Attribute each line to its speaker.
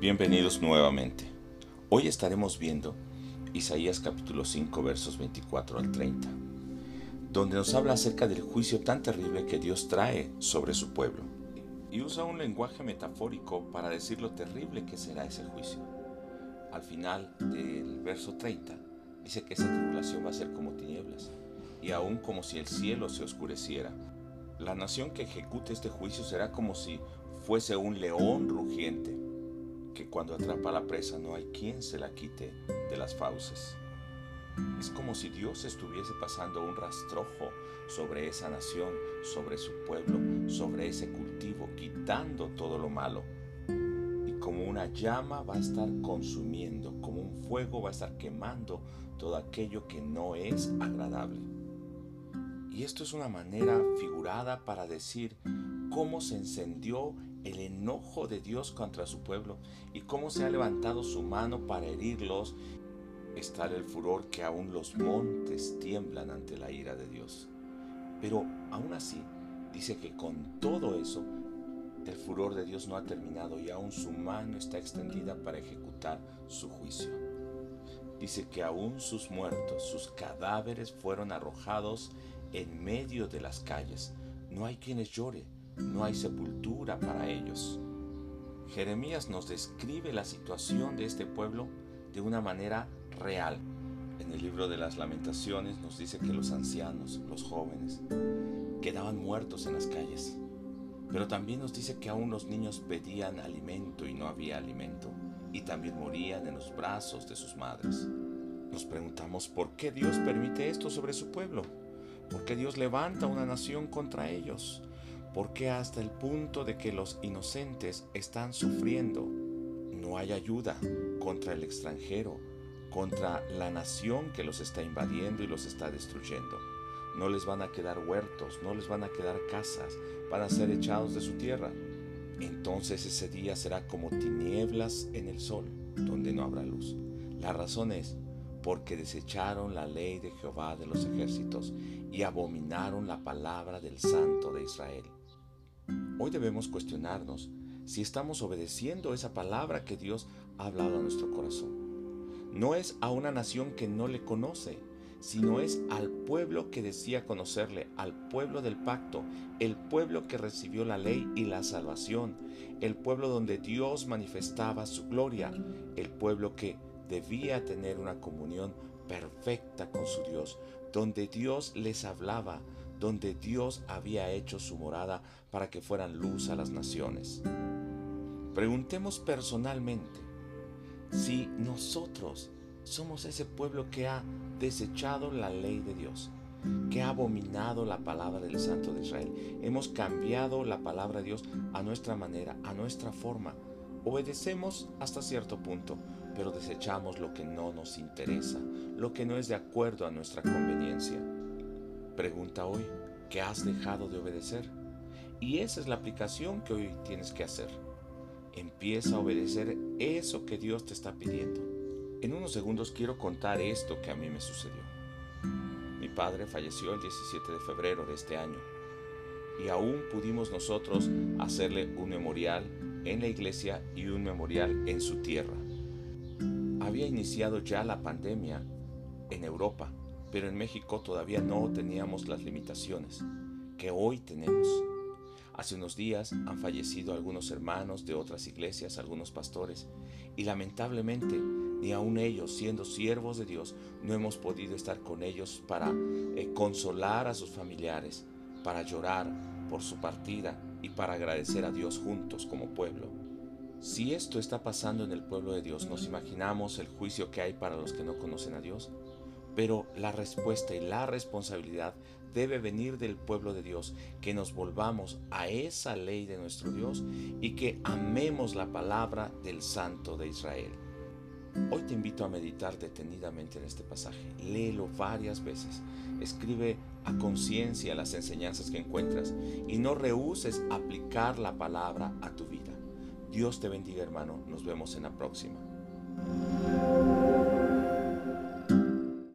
Speaker 1: Bienvenidos nuevamente. Hoy estaremos viendo Isaías capítulo 5 versos 24 al 30, donde nos habla acerca del juicio tan terrible que Dios trae sobre su pueblo. Y usa un lenguaje metafórico para decir lo terrible que será ese juicio. Al final del verso 30 dice que esa tribulación va a ser como tinieblas, y aún como si el cielo se oscureciera. La nación que ejecute este juicio será como si fuese un león rugiente que cuando atrapa la presa no hay quien se la quite de las fauces. Es como si Dios estuviese pasando un rastrojo sobre esa nación, sobre su pueblo, sobre ese cultivo, quitando todo lo malo. Y como una llama va a estar consumiendo, como un fuego va a estar quemando todo aquello que no es agradable. Y esto es una manera figurada para decir cómo se encendió el enojo de Dios contra su pueblo y cómo se ha levantado su mano para herirlos, está el furor que aún los montes tiemblan ante la ira de Dios. Pero aún así, dice que con todo eso, el furor de Dios no ha terminado y aún su mano está extendida para ejecutar su juicio. Dice que aún sus muertos, sus cadáveres fueron arrojados en medio de las calles. No hay quienes llore, no hay sepultura para ellos. Jeremías nos describe la situación de este pueblo de una manera real. En el libro de las lamentaciones nos dice que los ancianos, los jóvenes, quedaban muertos en las calles. Pero también nos dice que aún los niños pedían alimento y no había alimento. Y también morían en los brazos de sus madres. Nos preguntamos por qué Dios permite esto sobre su pueblo. ¿Por qué Dios levanta una nación contra ellos? Porque hasta el punto de que los inocentes están sufriendo. No hay ayuda contra el extranjero, contra la nación que los está invadiendo y los está destruyendo. No les van a quedar huertos, no les van a quedar casas, van a ser echados de su tierra. Entonces ese día será como tinieblas en el sol, donde no habrá luz. La razón es porque desecharon la ley de Jehová de los ejércitos y abominaron la palabra del Santo de Israel. Hoy debemos cuestionarnos si estamos obedeciendo esa palabra que Dios ha hablado a nuestro corazón. No es a una nación que no le conoce, sino es al pueblo que decía conocerle, al pueblo del pacto, el pueblo que recibió la ley y la salvación, el pueblo donde Dios manifestaba su gloria, el pueblo que debía tener una comunión perfecta con su Dios, donde Dios les hablaba, donde Dios había hecho su morada para que fueran luz a las naciones. Preguntemos personalmente si nosotros somos ese pueblo que ha desechado la ley de Dios, que ha abominado la palabra del Santo de Israel. Hemos cambiado la palabra de Dios a nuestra manera, a nuestra forma. Obedecemos hasta cierto punto, pero desechamos lo que no nos interesa, lo que no es de acuerdo a nuestra conveniencia. Pregunta hoy, ¿qué has dejado de obedecer? Y esa es la aplicación que hoy tienes que hacer. Empieza a obedecer eso que Dios te está pidiendo. En unos segundos quiero contar esto que a mí me sucedió. Mi padre falleció el 17 de febrero de este año y aún pudimos nosotros hacerle un memorial en la iglesia y un memorial en su tierra. Había iniciado ya la pandemia en Europa pero en México todavía no teníamos las limitaciones que hoy tenemos. Hace unos días han fallecido algunos hermanos de otras iglesias, algunos pastores, y lamentablemente ni aun ellos, siendo siervos de Dios, no hemos podido estar con ellos para eh, consolar a sus familiares, para llorar por su partida y para agradecer a Dios juntos como pueblo. Si esto está pasando en el pueblo de Dios, ¿nos imaginamos el juicio que hay para los que no conocen a Dios? Pero la respuesta y la responsabilidad debe venir del pueblo de Dios, que nos volvamos a esa ley de nuestro Dios y que amemos la palabra del Santo de Israel. Hoy te invito a meditar detenidamente en este pasaje. Léelo varias veces. Escribe a conciencia las enseñanzas que encuentras y no rehuses aplicar la palabra a tu vida. Dios te bendiga hermano. Nos vemos en la próxima.